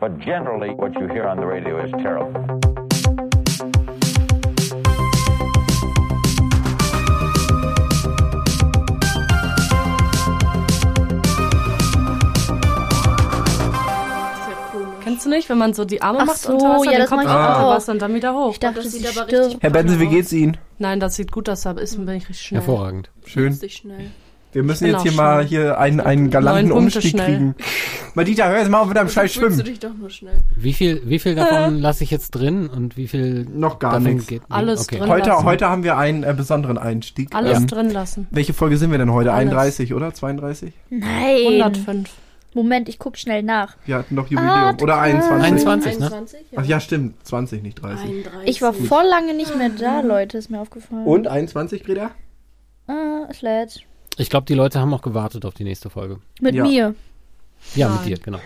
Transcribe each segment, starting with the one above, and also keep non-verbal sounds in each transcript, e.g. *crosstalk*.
But generally, what you hear on the radio is terrible. Kennst du nicht, wenn man so die Arme Ach macht so, unter Wasser, ja, den Kopf unter. Wasser und dann wieder hoch? Ich dachte, das das sieht aber stirbt. richtig Herr Benze, wie geht's Ihnen? Nein, das sieht gut aus, aber ist bin ich richtig schnell. Hervorragend. Schön. Richtig schnell. Wir müssen jetzt hier mal schnell. hier einen, einen galanten Umstieg schnell. kriegen. Madita, hör jetzt mal auf mit deinem Scheiß Fühlst du Schwimmen. dich doch nur schnell. Wie viel, wie viel davon lasse ich jetzt drin und wie viel Noch gar davon nichts. geht? Alles okay. drin. Heute, lassen. heute haben wir einen äh, besonderen Einstieg. Alles Ähm, drin lassen. welche Folge sind wir denn heute? Alles. 31 oder 32? Nein. 105. Moment, ich guck schnell nach. Wir hatten noch Jubiläum. Ah, oder krass. 21. 21, ne? 21? Ach ja, stimmt. 20, nicht 30. 31. Ich war voll lange nicht mehr da, Leute, ist mir aufgefallen. Und 21, Greta? Ah, es lädt. Ich glaube, die Leute haben auch gewartet auf die nächste Folge. Mit Ja. mir. Ja, Nein. mit dir, genau.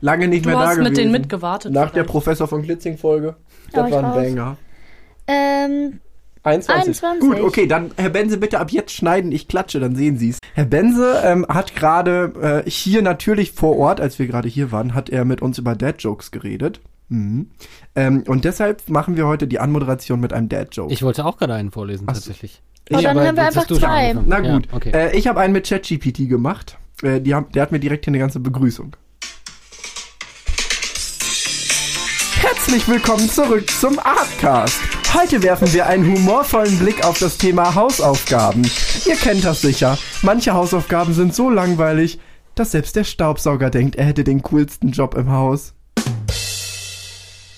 Lange nicht Du mehr da hast gewesen. mit denen mitgewartet. Nach der. Professor von Glitzing-Folge. Da Das war war ein Banger. Ähm, 21. 21. Gut, okay, dann Herr Bense bitte ab jetzt schneiden. Ich klatsche, dann sehen Sie es. Herr Bense ähm, hat gerade äh, hier natürlich vor Ort, als wir gerade hier waren, hat er mit uns über Dad-Jokes geredet. Mhm. Ähm, und deshalb machen wir heute die Anmoderation mit einem Dad-Joke. Ich wollte auch gerade einen vorlesen, Ach so. tatsächlich. Oh, dann aber haben wir einfach zwei. Na gut, Ja, okay. äh, ich habe einen mit ChatGPT gemacht. Äh, die haben, der hat mir direkt hier eine ganze Begrüßung. Herzlich willkommen zurück zum Artcast. Heute werfen wir einen humorvollen Blick auf das Thema Hausaufgaben. Ihr kennt das sicher. Manche Hausaufgaben sind so langweilig, dass selbst der Staubsauger denkt, er hätte den coolsten Job im Haus.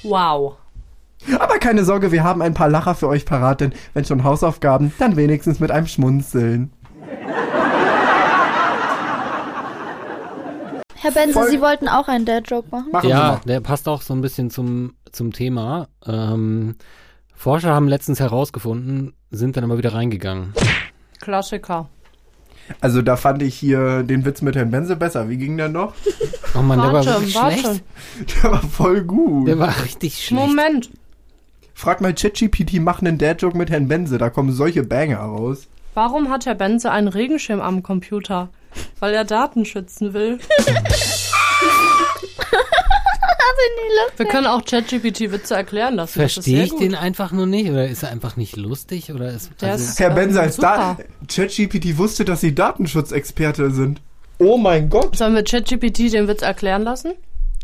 Wow. Aber keine Sorge, wir haben ein paar Lacher für euch parat, denn wenn schon Hausaufgaben, dann wenigstens mit einem Schmunzeln. Herr Benze, Voll- Sie wollten auch einen Dad-Joke machen? Machen Ja, der passt auch so ein bisschen zum, zum Thema. Ähm, Forscher haben letztens herausgefunden, sind dann aber wieder reingegangen. Klassiker. Also da fand ich hier den Witz mit Herrn Benze besser. Wie ging der noch? Oh Mann, der war warte. schlecht. Der war voll gut. Der war richtig schlecht. Moment. Frag mal ChatGPT, mach einen Dad-Joke mit Herrn Benze. Da kommen solche Banger raus. Warum hat Herr Benze einen Regenschirm am Computer? Weil er Daten schützen will. Wir können auch ChatGPT-Witze erklären lassen. Verstehe ich den einfach nur nicht? Oder ist er einfach nicht lustig? Oder ist, also, ist- Herr Ähm, Benze, als da super. ChatGPT wusste, dass Sie Datenschutzexperte sind. Oh mein Gott. Sollen wir ChatGPT den Witz erklären lassen?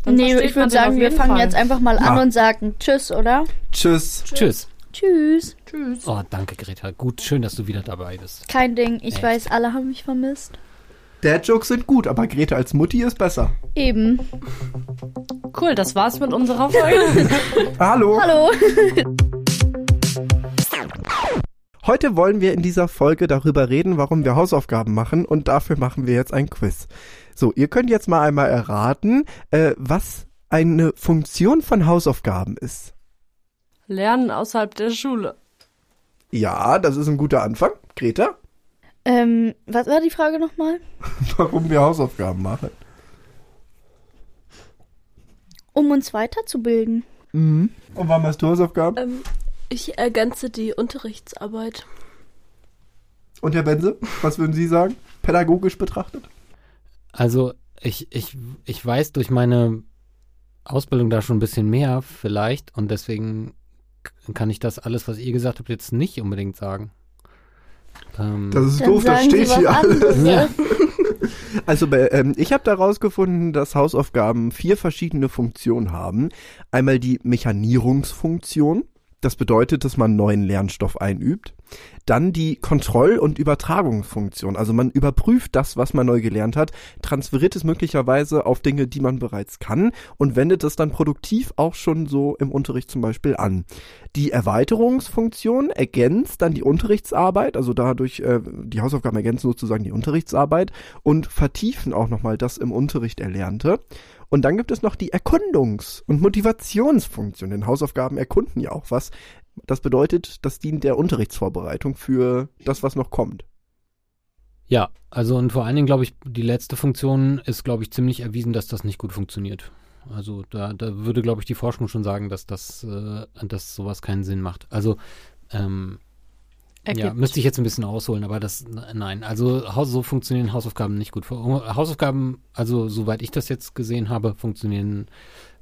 Dann Nee, ich würde sagen, wir fangen Fall. jetzt einfach mal an Ah. und sagen Tschüss, oder? Tschüss. Tschüss. Tschüss. Tschüss. Oh, danke, Greta. Gut, schön, dass du wieder dabei bist. Kein Ding. Ich Echt? weiß, alle haben mich vermisst. Dad-Jokes sind gut, aber Grete als Mutti ist besser. Eben. Cool, das war's mit unserer Folge. *laughs* Hallo. Hallo. *laughs* Heute wollen wir in dieser Folge darüber reden, warum wir Hausaufgaben machen und dafür machen wir jetzt ein Quiz. So, ihr könnt jetzt mal einmal erraten, äh, was eine Funktion von Hausaufgaben ist. Lernen außerhalb der Schule. Ja, das ist ein guter Anfang. Greta, Ähm, was war die Frage nochmal? *laughs* warum wir Hausaufgaben machen. Um uns weiterzubilden. Mhm. Und warum hast du Hausaufgaben? Ähm, ich ergänze die Unterrichtsarbeit. Und Herr Benze, was würden Sie sagen? Pädagogisch betrachtet? Also, ich, ich, ich weiß durch meine Ausbildung da schon ein bisschen mehr vielleicht und deswegen kann ich das alles, was ihr gesagt habt, jetzt nicht unbedingt sagen. Ähm, Das ist doof, das steht hier alles. ja, *laughs* Also bei, ähm, ich habe herausgefunden, dass Hausaufgaben vier verschiedene Funktionen haben. Einmal die Mechanierungsfunktion. Das bedeutet, dass man neuen Lernstoff einübt. Dann die Kontroll- und Übertragungsfunktion. Also man überprüft das, was man neu gelernt hat, transferiert es möglicherweise auf Dinge, die man bereits kann und wendet es dann produktiv auch schon so im Unterricht zum Beispiel an. Die Erweiterungsfunktion ergänzt dann die Unterrichtsarbeit, also dadurch äh, die Hausaufgaben ergänzen sozusagen die Unterrichtsarbeit und vertiefen auch nochmal das im Unterricht Erlernte. Und dann gibt es noch die Erkundungs- und Motivationsfunktion, denn Hausaufgaben erkunden ja auch was. Das bedeutet, das dient der Unterrichtsvorbereitung für das, was noch kommt. ja, also und vor allen Dingen glaube ich, die letzte Funktion ist, glaube ich, ziemlich erwiesen, dass das nicht gut funktioniert. Also da, da würde, glaube ich, die Forschung schon sagen, dass das, äh, dass sowas keinen Sinn macht. Also ähm, ja, Ergibt. müsste ich jetzt ein bisschen ausholen, aber das, nein, also so funktionieren Hausaufgaben nicht gut. Hausaufgaben, also soweit ich das jetzt gesehen habe, funktionieren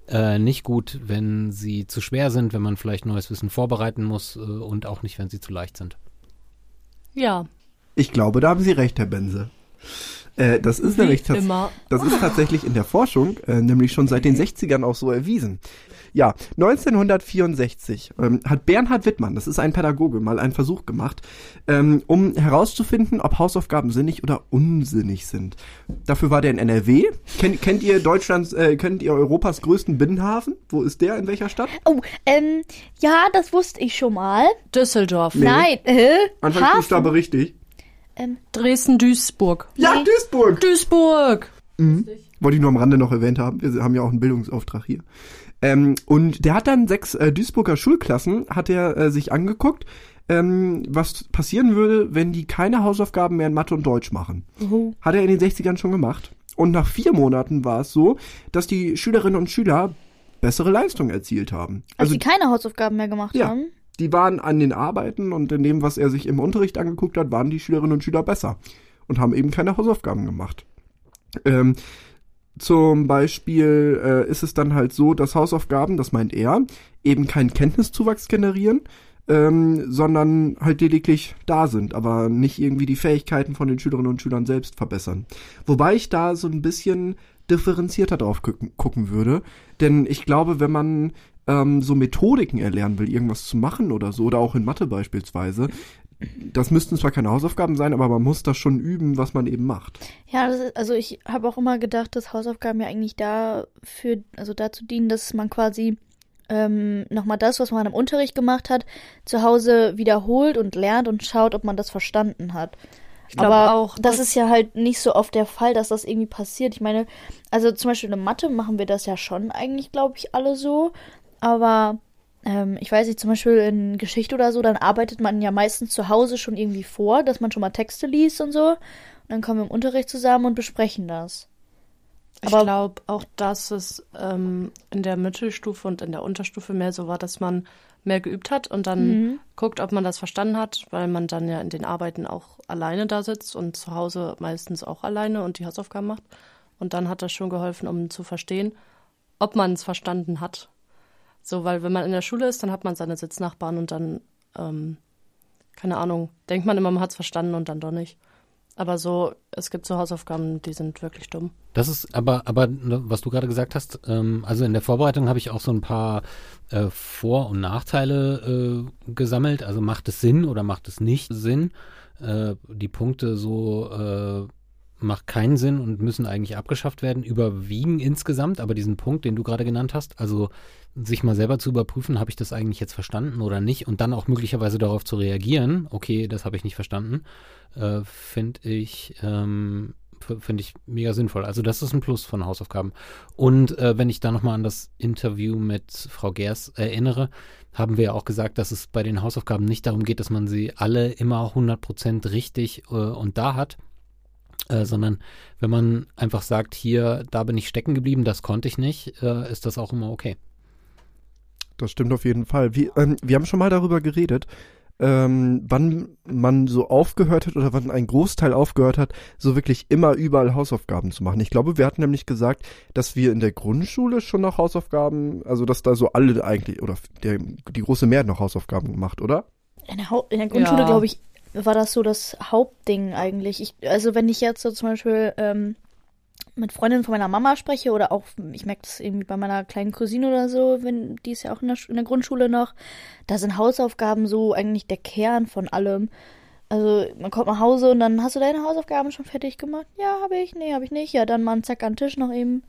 Äh, nicht gut, wenn sie zu schwer sind, wenn man vielleicht neues Wissen vorbereiten muss äh, und auch nicht, wenn sie zu leicht sind. Ja, Ich glaube, da haben Sie recht, Herr Bense. Äh, das ist nämlich wie tats- immer. Das ist tatsächlich in der Forschung äh, nämlich schon seit den 60ern auch so erwiesen. Ja, 1964 ähm, hat Bernhard Wittmann, das ist ein Pädagoge, mal einen Versuch gemacht, ähm, um herauszufinden, ob Hausaufgaben sinnig oder unsinnig sind. Dafür war der in NRW. Kennt, kennt ihr Deutschlands, äh, kennt ihr Europas größten Binnenhafen? Wo ist der? In welcher Stadt? Oh, ähm, ja, das wusste ich schon mal. Düsseldorf, Nein, äh, Anfangsbuchstabe richtig. Ähm, Dresden, Duisburg. Ja, Duisburg! Duisburg! Wollte ich nur am Rande noch erwähnt haben. Wir haben ja auch einen Bildungsauftrag hier. Ähm, und der hat dann sechs äh, Duisburger Schulklassen, hat er äh, sich angeguckt, ähm, was passieren würde, wenn die keine Hausaufgaben mehr in Mathe und Deutsch machen. Hat er in den 60ern schon gemacht. Und nach vier Monaten war es so, dass die Schülerinnen und Schüler bessere Leistungen erzielt haben. als Also die keine Hausaufgaben mehr gemacht Ja. haben. Die waren an den Arbeiten und in dem, was er sich im Unterricht angeguckt hat, waren die Schülerinnen und Schüler besser und haben eben keine Hausaufgaben gemacht. Ähm, zum Beispiel äh, ist es dann halt so, dass Hausaufgaben, das meint er, eben keinen Kenntniszuwachs generieren, ähm, sondern halt lediglich da sind, aber nicht irgendwie die Fähigkeiten von den Schülerinnen und Schülern selbst verbessern. Wobei ich da so ein bisschen differenzierter drauf gucken, gucken würde, denn ich glaube, wenn man ähm, so Methodiken erlernen will, irgendwas zu machen oder so, oder auch in Mathe beispielsweise, das müssten zwar keine Hausaufgaben sein, aber man muss das schon üben, was man eben macht. Ja, das ist, also ich habe auch immer gedacht, dass Hausaufgaben ja eigentlich dafür, also dazu dienen, dass man quasi ähm, nochmal das, was man im Unterricht gemacht hat, zu Hause wiederholt und lernt und schaut, ob man das verstanden hat. Ich glaube Aber auch, das ist ja halt nicht so oft der Fall, dass das irgendwie passiert. Ich meine, also zum Beispiel in Mathe machen wir das ja schon eigentlich, glaube ich, alle so. Aber ähm, ich weiß nicht, zum Beispiel in Geschichte oder so, dann arbeitet man ja meistens zu Hause schon irgendwie vor, dass man schon mal Texte liest und so. Und dann kommen wir im Unterricht zusammen und besprechen das. Ich Aber- glaube auch, dass es ähm, in der Mittelstufe und in der Unterstufe mehr so war, dass man mehr geübt hat und dann Mhm. guckt, ob man das verstanden hat, weil man dann ja in den Arbeiten auch alleine da sitzt und zu Hause meistens auch alleine und die Hausaufgaben macht. Und dann hat das schon geholfen, um zu verstehen, ob man es verstanden hat. So, weil wenn man in der Schule ist, dann hat man seine Sitznachbarn und dann, ähm, keine Ahnung, denkt man immer, man hat es verstanden und dann doch nicht. Aber so, es gibt so Hausaufgaben, die sind wirklich dumm. Das ist aber, aber ne, was du gerade gesagt hast, ähm, also in der Vorbereitung habe ich auch so ein paar äh, Vor- und Nachteile äh, gesammelt. Also macht es Sinn oder macht es nicht Sinn? Äh, die Punkte so äh, macht keinen Sinn und müssen eigentlich abgeschafft werden, überwiegen insgesamt. Aber diesen Punkt, den du gerade genannt hast, also sich mal selber zu überprüfen, habe ich das eigentlich jetzt verstanden oder nicht und dann auch möglicherweise darauf zu reagieren, okay, das habe ich nicht verstanden, äh, finde ich, ähm, finde ich mega sinnvoll. Also das ist ein Plus von Hausaufgaben. Und äh, wenn ich da nochmal an das Interview mit Frau Gers erinnere, haben wir ja auch gesagt, dass es bei den Hausaufgaben nicht darum geht, dass man sie alle immer 100% richtig äh, und da hat, äh, sondern wenn man einfach sagt, hier, da bin ich stecken geblieben, das konnte ich nicht, äh, ist das auch immer okay. Das stimmt auf jeden Fall. Wir, ähm, wir haben schon mal darüber geredet, ähm, wann man so aufgehört hat oder wann ein Großteil aufgehört hat, so wirklich immer überall Hausaufgaben zu machen. Ich glaube, wir hatten nämlich gesagt, dass wir in der Grundschule schon noch Hausaufgaben, also dass da so alle eigentlich, oder der, die große Mehrheit noch Hausaufgaben gemacht, oder? In der, Hau in der Grundschule, Ja. glaube ich, war das so das Hauptding eigentlich. Ich, also wenn ich jetzt so zum Beispiel ähm, mit Freundinnen von meiner Mama spreche oder auch, ich merke das irgendwie bei meiner kleinen Cousine oder so, wenn die ist ja auch in der, in der Grundschule noch, da sind Hausaufgaben so eigentlich der Kern von allem. Also man kommt nach Hause und dann hast du deine Hausaufgaben schon fertig gemacht? Ja, habe ich, nee, habe ich nicht. Ja, dann mal einen Zack an den Tisch noch eben.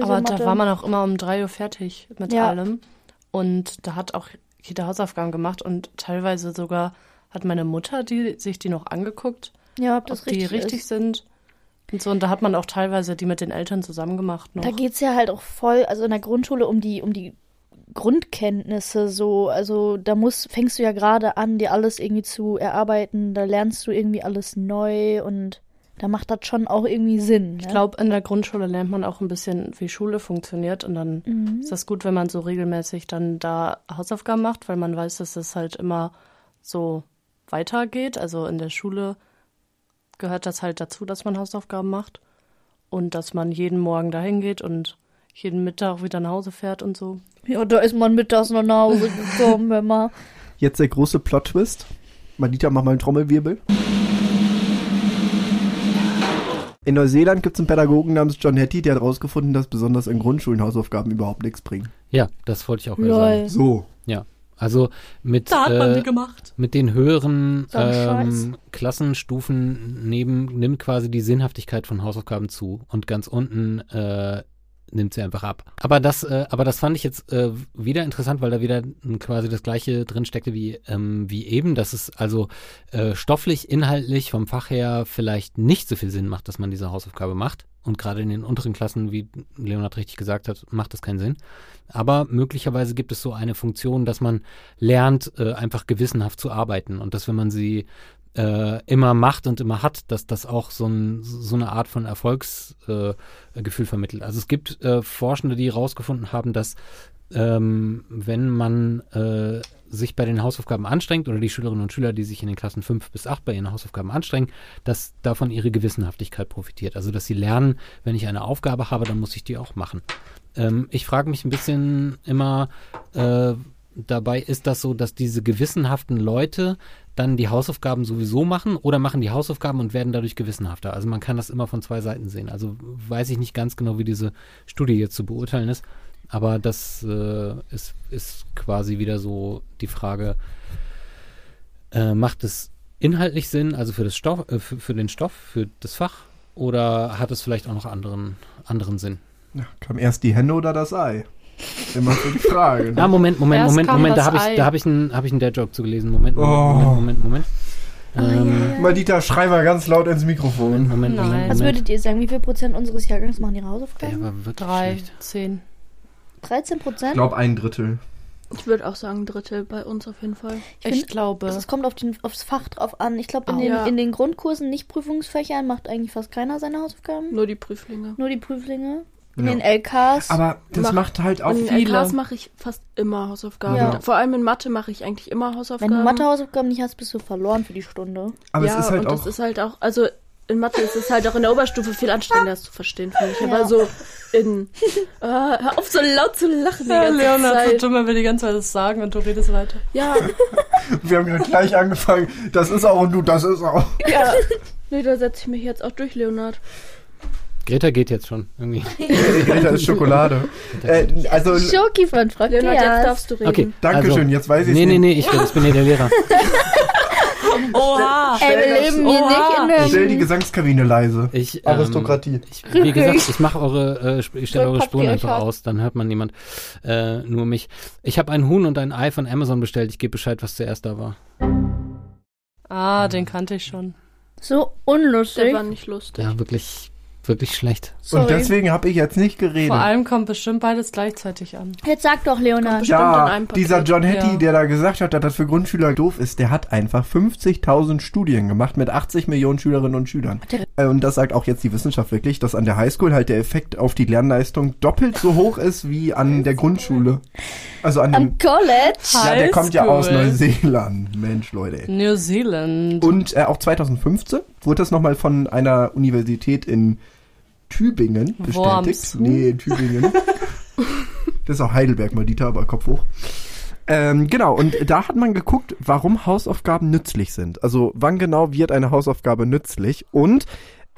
Aber da war man auch immer um drei Uhr fertig mit Ja. allem. Und da hat auch jeder Hausaufgaben gemacht und teilweise sogar hat meine Mutter die, sich die noch angeguckt, ja, ob ob das die richtig, richtig ist. sind. Und so, und da hat man auch teilweise die mit den Eltern zusammen gemacht noch. Da geht's ja halt auch voll, also in der Grundschule um die, um die Grundkenntnisse so. Also da muss, fängst du ja gerade an, dir alles irgendwie zu erarbeiten. Da lernst du irgendwie alles neu und da macht das schon auch irgendwie Sinn. Ne? Ich glaube, in der Grundschule lernt man auch ein bisschen, wie Schule funktioniert. Und dann Mhm. ist das gut, wenn man so regelmäßig dann da Hausaufgaben macht, weil man weiß, dass es halt immer so weitergeht. Also in der Schule gehört das halt dazu, dass man Hausaufgaben macht. Und dass man jeden Morgen dahin geht und jeden Mittag wieder nach Hause fährt und so. Ja, da ist man mittags noch nach Hause *laughs* gekommen, wenn man. Jetzt der große Plot-Twist. Madita, mach mal einen Trommelwirbel. In Neuseeland gibt es einen Pädagogen namens John Hattie, der hat herausgefunden, dass besonders in Grundschulen Hausaufgaben überhaupt nichts bringen. Ja, das wollte ich auch gerade sagen. Lol. So. Also mit, Da hat man äh, die gemacht. mit den höheren ähm, Klassenstufen neben, nimmt quasi die Sinnhaftigkeit von Hausaufgaben zu und ganz unten äh, nimmt sie einfach ab. Aber das, äh, aber das fand ich jetzt äh, wieder interessant, weil da wieder quasi das gleiche drin steckte wie, ähm, wie eben, dass es also äh, stofflich, inhaltlich vom Fach her vielleicht nicht so viel Sinn macht, dass man diese Hausaufgabe macht. Und gerade in den unteren Klassen, wie Leonard richtig gesagt hat, macht das keinen Sinn. Aber möglicherweise gibt es so eine Funktion, dass man lernt, äh, einfach gewissenhaft zu arbeiten und dass wenn man sie äh, immer macht und immer hat, dass das auch so, ein, so eine Art von Erfolgsgefühl äh, vermittelt. Also es gibt äh, Forschende, die herausgefunden haben, dass ähm, wenn man äh, sich bei den Hausaufgaben anstrengt oder die Schülerinnen und Schüler, die sich in den Klassen 5 bis 8 bei ihren Hausaufgaben anstrengen, dass davon ihre Gewissenhaftigkeit profitiert. Also dass sie lernen, wenn ich eine Aufgabe habe, dann muss ich die auch machen. Ähm, ich frage mich ein bisschen immer äh, dabei, ist das so, dass diese gewissenhaften Leute dann die Hausaufgaben sowieso machen oder machen die Hausaufgaben und werden dadurch gewissenhafter? Also man kann das immer von zwei Seiten sehen. Also weiß ich nicht ganz genau, wie diese Studie jetzt zu beurteilen ist. Aber das äh, ist, ist quasi wieder so die Frage, äh, macht es inhaltlich Sinn, also für, das Stoff, äh, für, für den Stoff, für das Fach, oder hat es vielleicht auch noch anderen, anderen Sinn? Ja, kam erst die Henne oder das Ei? Immer so die Frage. Ah, Ne? Moment, Moment, Erst Moment, Moment, da habe ich, da habe ich einen, habe ich einen Dad-Joke zugelesen. Moment, Moment, Oh. Moment, Moment, Moment. Ähm, Madita, schrei mal ganz laut ins Moment, Mikrofon. Moment, Nein. Moment, Was Moment. würdet ihr sagen, wie viel Prozent unseres Jahrgangs machen ihre Der Hausaufgaben? war wirklich Drei, schlecht. zehn. 13% Ich Prozent? glaube ein Drittel. Ich würde auch sagen, ein Drittel bei uns auf jeden Fall. Ich Ich find, glaube. Es kommt auf den, aufs Fach drauf an. Ich glaube, in, Oh. den, Ja. in den Grundkursen, nicht Prüfungsfächern, macht eigentlich fast keiner seine Hausaufgaben. Nur die Prüflinge. Nur die Prüflinge. In Ja. den LKs. Aber das Mach- macht halt auch in viele. LKs mache ich fast immer Hausaufgaben. Ja. Vor allem in Mathe mache ich eigentlich immer wenn Hausaufgaben. du Mathehausaufgaben nicht hast, bist du verloren für die Stunde. Aber ja, es ist halt und auch. das ist halt auch, also in Mathe ist es halt auch in der Oberstufe viel anstrengender, das zu verstehen, finde ich. Ja. Aber so in, äh, *laughs* hör auf so laut zu lachen Ja, Leonard Zeit. dumm, wenn wir die ganze Zeit das sagen und du redest weiter. Ja, *laughs* wir haben ja gleich angefangen. Das ist auch und du, das ist auch. ja. *laughs* Nee, da setze ich mich jetzt auch durch, Leonard. Greta geht jetzt schon irgendwie. *laughs* Greta ist Schokolade. Äh, also, Schoki von Frau Leonard, jetzt darfst du reden. Okay. Dankeschön, also, jetzt weiß ich Nee, nee, nee, ich, ich bin hier der Lehrer. *laughs* Oha! Ey, wir leben hier Oha. nicht in der... Stell die Gesangskabine leise. Ich, ähm, Aristokratie. Ich, wie gesagt, ich mache eure, äh, ich stelle eure Spuren einfach aus, dann hört man niemand, äh, nur mich. Ich habe ein Huhn und ein Ei von Amazon bestellt. Ich gebe Bescheid, was zuerst da war. Ah, den kannte ich schon. So Der unlustig. war nicht lustig. Ja, wirklich, wirklich schlecht. Und Sorry. deswegen habe ich jetzt nicht geredet. Vor allem kommt bestimmt beides gleichzeitig an. Jetzt sag doch, Leonard. Ja, dieser John Hattie, Ja. der da gesagt hat, dass das für Grundschüler doof ist, der hat einfach 50.000 Studien gemacht mit 80 Millionen Schülerinnen und Schülern. Äh, Und das sagt auch jetzt die Wissenschaft wirklich, dass an der Highschool halt der Effekt auf die Lernleistung doppelt so hoch ist wie an der Grundschule. Also an dem, Am College. ja, der kommt ja aus. Neuseeland. Mensch, Leute. Zealand. Und äh, auch 2015 wurde das nochmal von einer Universität in Tübingen bestätigt. Worms. Nee, in Tübingen. *laughs* das ist auch Heidelberg mal, Dieter, aber Kopf hoch. Ähm, genau, und da hat man geguckt, warum Hausaufgaben nützlich sind. Also wann genau wird eine Hausaufgabe nützlich? Und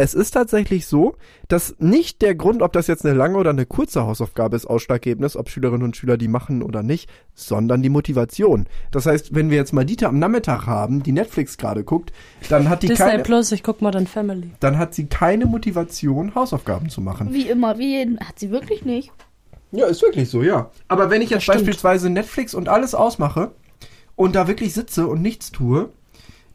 es ist tatsächlich so, dass nicht der Grund, ob das jetzt eine lange oder eine kurze Hausaufgabe ist, ausschlaggebend ist, ob Schülerinnen und Schüler die machen oder nicht, sondern die Motivation. Das heißt, wenn wir jetzt mal Dieter am Nachmittag haben, die Netflix gerade guckt, dann hat die Disney keine, Plus, ich guck Modern Family. dann hat sie keine Motivation, Hausaufgaben zu machen. Wie immer, wie jeden. Hat sie wirklich nicht. Ja, ist wirklich so, ja. Aber wenn ich jetzt beispielsweise Netflix und alles ausmache und da wirklich sitze und nichts tue,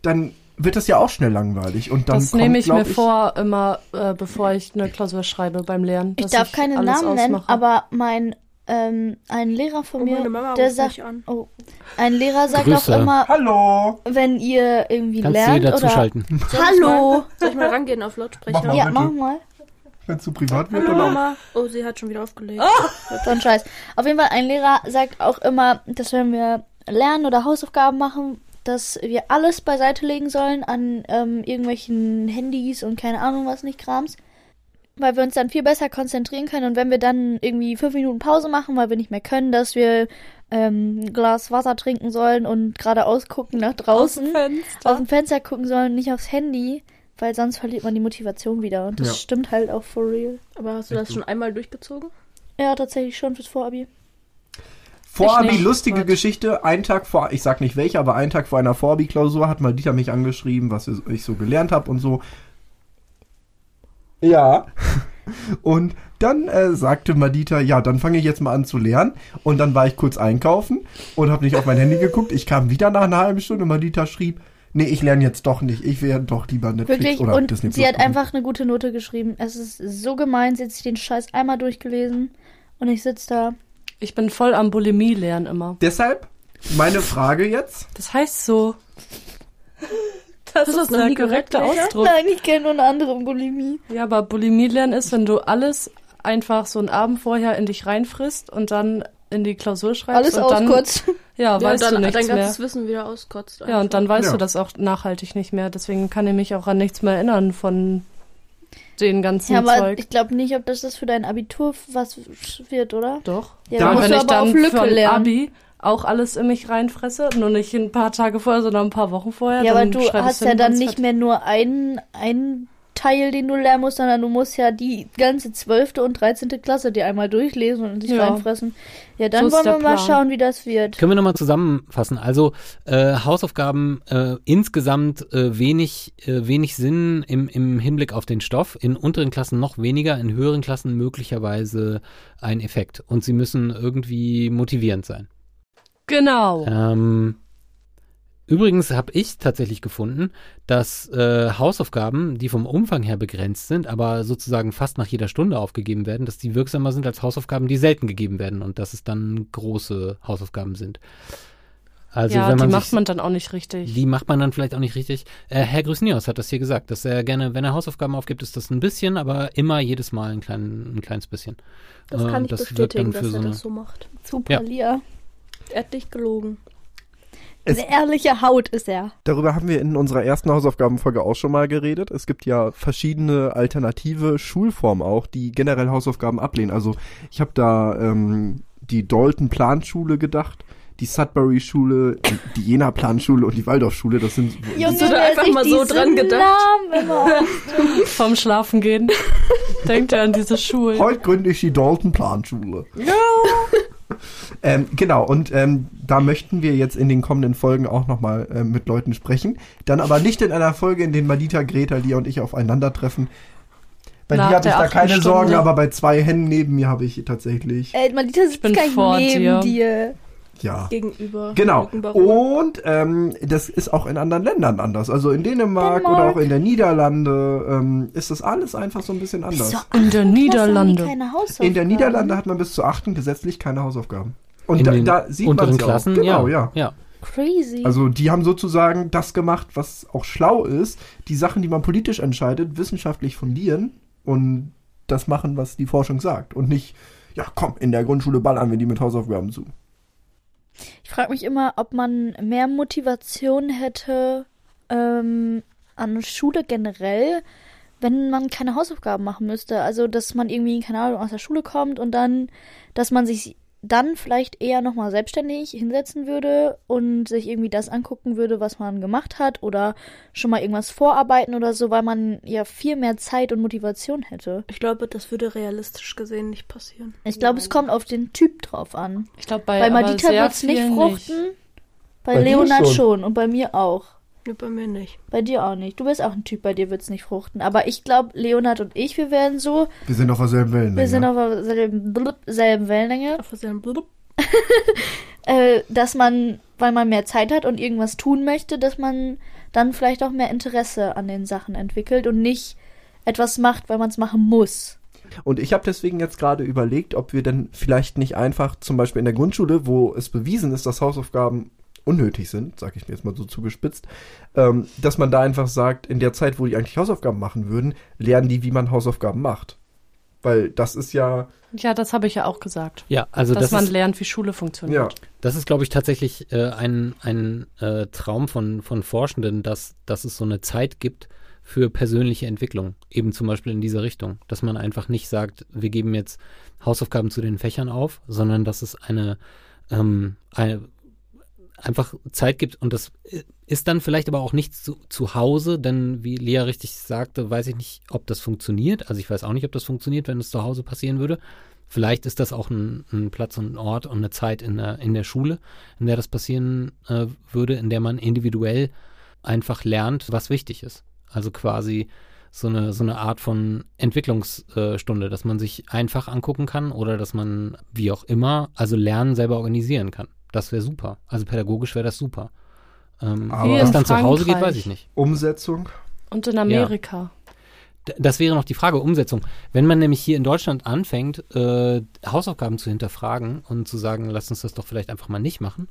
dann wird das ja auch schnell langweilig. Und dann das kommt, nehme ich mir vor, immer äh, bevor ich eine Klausur schreibe beim Lernen. Ich darf keine alles Namen nennen, ausmache. aber mein ähm, ein Lehrer von Oh, mir, der sagt, oh, ein Lehrer sagt Grüße. auch immer, Hallo! wenn ihr irgendwie Kannst lernt oder ich Hallo. Mal, soll ich mal rangehen auf Mach Lautsprecher? mal. Ja, bitte. mach mal. Wenn es zu privat wird, Hallo? Mama. Oh, sie hat schon wieder aufgelegt. So ein Scheiß. Auf jeden Fall, ein Lehrer sagt auch immer, dass wenn wir lernen oder Hausaufgaben machen, dass wir alles beiseite legen sollen an ähm, irgendwelchen Handys und keine Ahnung was nicht Krams. weil wir uns dann viel besser konzentrieren können und wenn wir dann irgendwie fünf Minuten Pause machen, weil wir nicht mehr können, dass wir ähm, ein Glas Wasser trinken sollen und geradeaus gucken nach draußen, aus dem Fenster gucken sollen, nicht aufs Handy, weil sonst verliert man die Motivation wieder und das Ja. stimmt halt auch for real. Aber hast du das schon einmal durchgezogen? Ja, tatsächlich schon fürs Vorabi. Vorabi, lustige What? Geschichte. Ein Tag vor, ich sag nicht welche, aber einen Tag vor einer Vorabi-Klausur hat mal Dieter mich angeschrieben, was ich so gelernt habe und so. Ja. *laughs* Und dann äh, sagte Madita, ja, dann fange ich jetzt mal an zu lernen. Und dann war ich kurz einkaufen und habe nicht auf mein Handy geguckt. Ich kam wieder nach einer halben Stunde und Madita schrieb, nee, ich lerne jetzt doch nicht. Ich werde doch lieber Netflix Wirklich. oder Und Disney sie hat gucken. einfach eine gute Note geschrieben. Es ist so gemein. Sie hat sich den Scheiß einmal durchgelesen. Und ich sitze da. Ich bin voll am Bulimie lernen immer. Deshalb meine Frage jetzt. Das heißt so. Das das ist noch der nie gehört, korrekte Lea? Ausdruck. Nein, ich kenne nur eine andere Bulimie. Ja, aber Bulimie lernen ist, wenn du alles einfach so einen Abend vorher in dich reinfrisst und dann in die Klausur schreibst Alles und dann auskotzt. *laughs* ja, weißt dann du nichts dein mehr. ganzes Wissen wieder auskotzt. Ja, und dann weißt Ja. du das auch nachhaltig nicht mehr. Deswegen kann ich mich auch an nichts mehr erinnern von den ganzen Ja, aber Zeug. ich glaube nicht, ob das, das für dein Abitur was wird, oder? Doch. Ja, Da dann wenn ich aber dann auf Lücke von lernen. Abi auch alles in mich reinfresse, nur nicht ein paar Tage vorher, sondern ein paar Wochen vorher. Ja, aber du hast ja dann nicht mehr nur einen, einen Teil, den du lernen musst, sondern du musst ja die ganze zwölfte und dreizehnte Klasse dir einmal durchlesen und sich Ja. reinfressen. Ja, dann So wollen wir mal schauen, wie das wird. Können wir nochmal zusammenfassen? Also äh, Hausaufgaben äh, insgesamt äh, wenig, äh, wenig Sinn im, im Hinblick auf den Stoff, in unteren Klassen noch weniger, in höheren Klassen möglicherweise ein Effekt. Und sie müssen irgendwie motivierend sein. Genau. Ähm, übrigens habe ich tatsächlich gefunden, dass äh, Hausaufgaben, die vom Umfang her begrenzt sind, aber sozusagen fast nach jeder Stunde aufgegeben werden, dass die wirksamer sind als Hausaufgaben, die selten gegeben werden und dass es dann große Hausaufgaben sind. Also ja, wenn man die sich, macht man dann auch nicht richtig. die macht man dann vielleicht auch nicht richtig. Äh, Herr Grüßnios hat das hier gesagt, dass er gerne, wenn er Hausaufgaben aufgibt, ist das ein bisschen, aber immer jedes Mal ein, klein, ein kleines bisschen. Das Äh, kann ich das bestätigen, dass so er eine- das so macht. Super, Ja. Lia. Er hat dich gelogen. Es- Eine ehrliche Haut ist er. Darüber haben wir in unserer ersten Hausaufgabenfolge auch schon mal geredet. Es gibt ja verschiedene alternative Schulformen auch, die generell Hausaufgaben ablehnen. Also ich habe da ähm, die Dalton Planschule gedacht, die Sudbury Schule, die, die Jena Planschule und die Waldorf-Schule. Das sind Junge, du da einfach sich mal so dran gedacht? *laughs* Vom Schlafen gehen. *laughs* Denkt er an diese Schulen. Heute gründe ich die Dalton Planschule. Ja. Ähm, genau, und ähm, da möchten wir jetzt in den kommenden Folgen auch nochmal ähm, mit Leuten sprechen. Dann aber nicht in einer Folge, in der Madita, Greta, Lia und ich aufeinandertreffen. Bei Nach dir habe ich da keine Stunde. Sorgen, aber bei zwei Hennen neben mir habe ich tatsächlich. Ey, Malita sitzt bin gar nicht vor neben dir. dir. Ja. Gegenüber. Genau. Und ähm, das ist auch in anderen Ländern anders. Also in Dänemark, Dänemark. oder auch in der Niederlande ähm, ist das alles einfach so ein bisschen anders. Wieso In der Niederlande. In der Niederlande hat man bis zur achten gesetzlich keine Hausaufgaben. Und in da, den da sieht man ja auch. Klassen, Genau, ja. ja. ja. Crazy. Also die haben sozusagen das gemacht, was auch schlau ist, die Sachen, die man politisch entscheidet, wissenschaftlich fundieren und das machen, was die Forschung sagt. Und nicht, ja komm, in der Grundschule ballern wir die mit Hausaufgaben zu. Ich frage mich immer, ob man mehr Motivation hätte ähm, an Schule generell, wenn man keine Hausaufgaben machen müsste. Also, dass man irgendwie, keine Ahnung, aus der Schule kommt und dann, dass man sich dann vielleicht eher nochmal selbstständig hinsetzen würde und sich irgendwie das angucken würde, was man gemacht hat oder schon mal irgendwas vorarbeiten oder so, weil man ja viel mehr Zeit und Motivation hätte. Ich glaube, das würde realistisch gesehen nicht passieren. Ich glaube, es kommt auf den Typ drauf an. Ich glaube, bei, Bei Madita sehr wird's nicht fruchten. Bei, Bei dir Leonard schon. schon. und bei mir auch. Nee, bei mir nicht. Bei dir auch nicht. Du bist auch ein Typ, bei dir wird's nicht fruchten. Aber ich glaube, Leonard und ich, wir werden so, Wir sind auf derselben Wellenlänge. wir sind auf derselben, blub, selben Wellenlänge, Auf seinem Blub. *laughs* äh, dass man, weil man mehr Zeit hat und irgendwas tun möchte, dass man dann vielleicht auch mehr Interesse an den Sachen entwickelt und nicht etwas macht, weil man es machen muss. Und ich habe deswegen jetzt gerade überlegt, ob wir denn vielleicht nicht einfach zum Beispiel in der Grundschule, wo es bewiesen ist, dass Hausaufgaben unnötig sind, sag ich mir jetzt mal so zugespitzt, ähm, dass man da einfach sagt, in der Zeit, wo die eigentlich Hausaufgaben machen würden, lernen die, wie man Hausaufgaben macht. Weil das ist ja, Ja, das habe ich ja auch gesagt. Ja, also dass das man ist, lernt, wie Schule funktioniert. ja, Das ist, glaube ich, tatsächlich äh, ein, ein äh, Traum von, von Forschenden, dass, dass es so eine Zeit gibt, für persönliche Entwicklung, eben zum Beispiel in dieser Richtung, dass man einfach nicht sagt, wir geben jetzt Hausaufgaben zu den Fächern auf, sondern dass es eine, ähm, eine einfach Zeit gibt und das ist dann vielleicht aber auch nicht zu, zu Hause, denn wie Lea richtig sagte, weiß ich nicht, ob das funktioniert. Also ich weiß auch nicht, ob das funktioniert, wenn es zu Hause passieren würde. Vielleicht ist das auch ein, ein Platz und ein Ort und eine Zeit in der, in der Schule, in der das passieren äh, würde, in der man individuell einfach lernt, was wichtig ist. Also quasi so eine, so eine Art von Entwicklungsstunde, dass man sich einfach angucken kann oder dass man, wie auch immer, also Lernen selber organisieren kann. Das wäre super. Also pädagogisch wäre das super. Ähm, Aber was dann zu Hause geht, weiß ich nicht. Umsetzung. Und in Amerika. D- Das wäre noch die Frage Umsetzung. Wenn man nämlich hier in Deutschland anfängt, äh, Hausaufgaben zu hinterfragen und zu sagen, lass uns das doch vielleicht einfach mal nicht machen,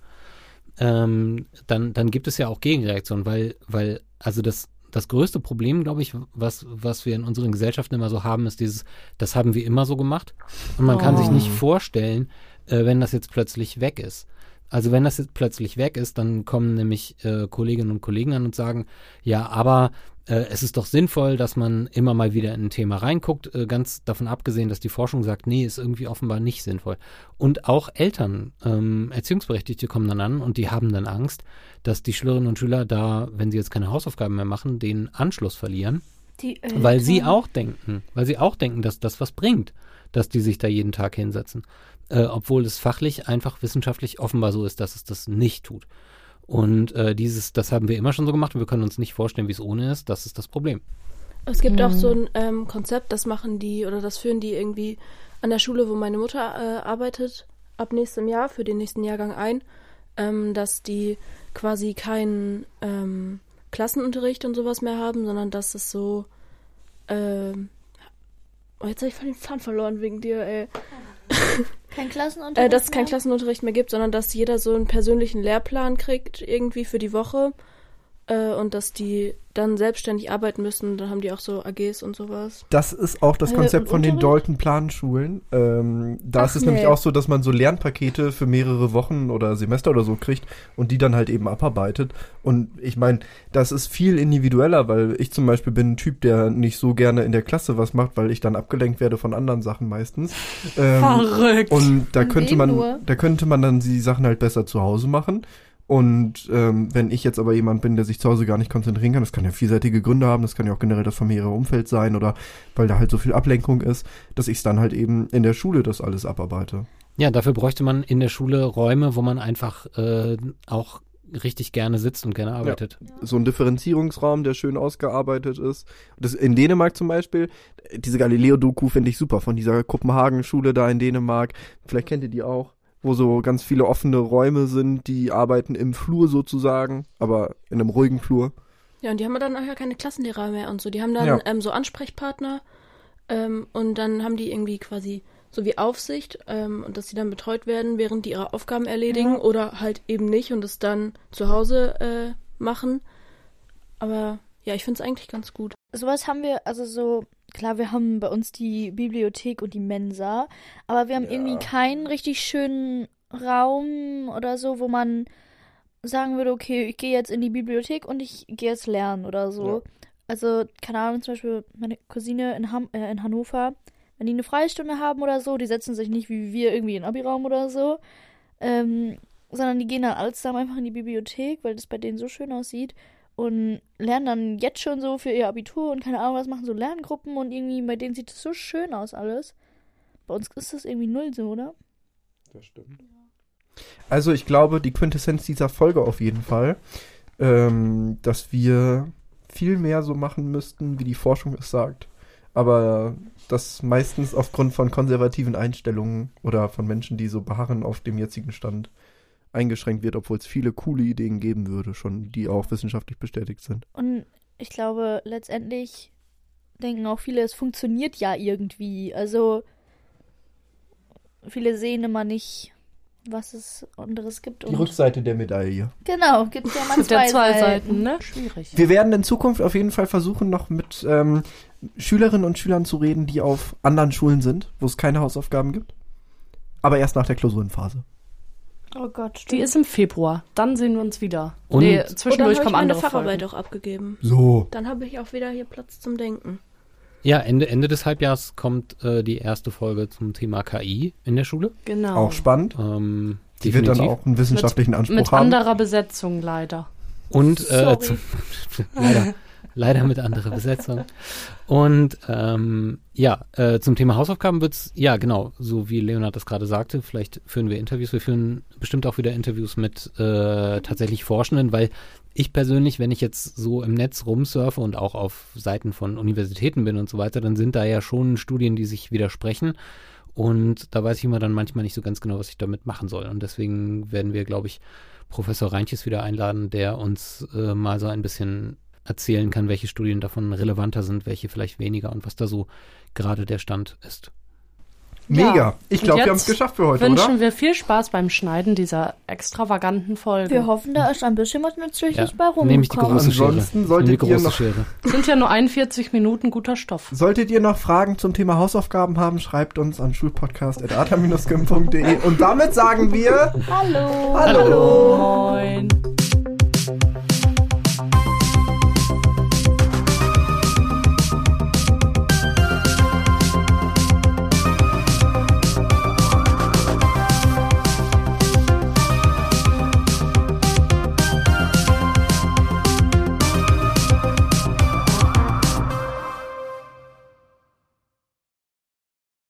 ähm, dann, dann gibt es ja auch Gegenreaktionen, weil, weil, also das, das größte Problem, glaube ich, was, was wir in unseren Gesellschaften immer so haben, ist dieses, das haben wir immer so gemacht. Und man kann sich nicht vorstellen, äh, wenn das jetzt plötzlich weg ist. Also wenn das jetzt plötzlich weg ist, dann kommen nämlich äh, Kolleginnen und Kollegen an und sagen, ja, aber äh, es ist doch sinnvoll, dass man immer mal wieder in ein Thema reinguckt, äh, ganz davon abgesehen, dass die Forschung sagt, nee, ist irgendwie offenbar nicht sinnvoll. Und auch Eltern, ähm, Erziehungsberechtigte kommen dann an und die haben dann Angst, dass die Schülerinnen und Schüler da, wenn sie jetzt keine Hausaufgaben mehr machen, den Anschluss verlieren. Weil sie auch denken, weil sie auch denken, dass das was bringt, dass die sich da jeden Tag hinsetzen. Äh, obwohl es fachlich einfach wissenschaftlich offenbar so ist, dass es das nicht tut. Und äh, dieses, das haben wir immer schon so gemacht und wir können uns nicht vorstellen, wie es ohne ist. Das ist das Problem. Es gibt auch so ein ähm, Konzept, das machen die oder das führen die irgendwie an der Schule, wo meine Mutter äh, arbeitet, ab nächstem Jahr für den nächsten Jahrgang ein, ähm, dass die quasi keinen ähm, Klassenunterricht und sowas mehr haben, sondern dass es so ähm, oh, jetzt habe ich voll den Faden verloren wegen dir, ey. Kein Klassenunterricht. Äh, dass es keinen? Klassenunterricht mehr gibt, sondern dass jeder so einen persönlichen Lehrplan kriegt, irgendwie für die Woche. Äh, und dass die dann selbstständig arbeiten müssen. Dann haben die auch so AGs und sowas. Das ist auch das Äh, Konzept und von den Unterricht? Dalton Planschulen. Ähm, da Ach, ist es nämlich nee. auch so, dass man so Lernpakete für mehrere Wochen oder Semester oder so kriegt und die dann halt eben abarbeitet. Und ich meine, das ist viel individueller, weil ich zum Beispiel bin ein Typ, der nicht so gerne in der Klasse was macht, weil ich dann abgelenkt werde von anderen Sachen meistens. Ähm, Verrückt. und da könnte man, da könnte man dann die Sachen halt besser zu Hause machen. Und ähm, wenn ich jetzt aber jemand bin, der sich zu Hause gar nicht konzentrieren kann, das kann ja vielseitige Gründe haben, das kann ja auch generell das familiäre Umfeld sein oder weil da halt so viel Ablenkung ist, dass ich dann halt eben in der Schule das alles abarbeite. Ja, dafür bräuchte man in der Schule Räume, wo man einfach äh, auch richtig gerne sitzt und gerne arbeitet. So ein Differenzierungsraum, der schön ausgearbeitet ist. Das in Dänemark zum Beispiel, diese Galileo-Doku finde ich super, von dieser Kopenhagen-Schule da in Dänemark. Vielleicht kennt ihr die auch. Wo so ganz viele offene Räume sind, die arbeiten im Flur sozusagen, aber in einem ruhigen Flur. Ja, und die haben dann nachher keine Klassenlehrer mehr und so. Die haben dann Ja. ähm, so Ansprechpartner ähm, und dann haben die irgendwie quasi so wie Aufsicht ähm, und dass sie dann betreut werden, während die ihre Aufgaben erledigen oder halt eben nicht und es dann zu Hause äh, machen. Aber ja, ich finde es eigentlich ganz gut. Sowas haben wir, also so, klar, wir haben bei uns die Bibliothek und die Mensa, aber wir haben irgendwie keinen richtig schönen Raum oder so, wo man sagen würde, okay, ich gehe jetzt in die Bibliothek und ich gehe jetzt lernen oder so. Ja. Also, keine Ahnung, zum Beispiel meine Cousine in, Ham äh, in Hannover, wenn die eine Freistunde haben oder so, die setzen sich nicht wie wir irgendwie in den Abi-Raum oder so, ähm, sondern die gehen dann alle zusammen einfach in die Bibliothek, weil das bei denen so schön aussieht und lernen dann jetzt schon so für ihr Abitur und keine Ahnung was machen, so Lerngruppen und irgendwie bei denen sieht es so schön aus alles. Bei uns ist das irgendwie null so, oder? Das stimmt. Also ich glaube, die Quintessenz dieser Folge auf jeden Fall, ähm, dass wir viel mehr so machen müssten, wie die Forschung es sagt. Aber das meistens aufgrund von konservativen Einstellungen oder von Menschen, die so beharren auf dem jetzigen Stand, eingeschränkt wird, obwohl es viele coole Ideen geben würde, schon, die auch wissenschaftlich bestätigt sind. Und ich glaube, letztendlich denken auch viele, es funktioniert ja irgendwie. Also viele sehen immer nicht, was es anderes gibt. Die Und Rückseite der Medaille. genau, gibt ja *laughs* mal zwei, zwei Seiten. Seiten, ne? Schwierig. Wir werden in Zukunft auf jeden Fall versuchen, noch mit ähm, Schülerinnen und Schülern zu reden, die auf anderen Schulen sind, wo es keine Hausaufgaben gibt. Aber erst nach der Klausurenphase. Oh Gott, Die ist im Februar. Dann sehen wir uns wieder. Und- nee, Und dann zwischendurch habe ich kommen meine andere Facharbeit Folgen. auch abgegeben. So. Dann habe ich auch wieder hier Platz zum Denken. Ja, Ende, Ende des Halbjahres kommt äh, die erste Folge zum Thema KI in der Schule. Genau. Auch spannend. Ähm, Die wird dann auch einen wissenschaftlichen Anspruch Mit haben. anderer Besetzung leider. Und äh, Sorry. zum, *laughs* *laughs* leider, leider mit anderer Besetzung. Und ähm, ja, äh, zum Thema Hausaufgaben wird's, ja genau, so wie Leonard das gerade sagte, vielleicht führen wir Interviews, wir führen bestimmt auch wieder Interviews mit äh, tatsächlich Forschenden, weil ich persönlich, wenn ich jetzt so im Netz rumsurfe und auch auf Seiten von Universitäten bin und so weiter, dann sind da ja schon Studien, die sich widersprechen. Und da weiß ich immer dann manchmal nicht so ganz genau, was ich damit machen soll. Und deswegen werden wir, glaube ich, Professor Reintjes wieder einladen, der uns äh, mal so ein bisschen erzählen kann, welche Studien davon relevanter sind, welche vielleicht weniger und was da so gerade der Stand ist. Mega. Ja. Ich glaube, wir haben es geschafft für heute, Wünschen oder? wir viel Spaß beim Schneiden dieser extravaganten Folge. Wir hoffen, da ist ein bisschen was Nützliches Ja, bei rumgekommen. nehme ich die große Ansonsten Schere. solltet die ihr große noch- Schere. *laughs* Sind ja nur 41 Minuten guter Stoff. Solltet ihr noch Fragen zum Thema Hausaufgaben haben, schreibt uns an schulpodcast.ata-gym.de und damit sagen wir Hallo. Hallo. Moin.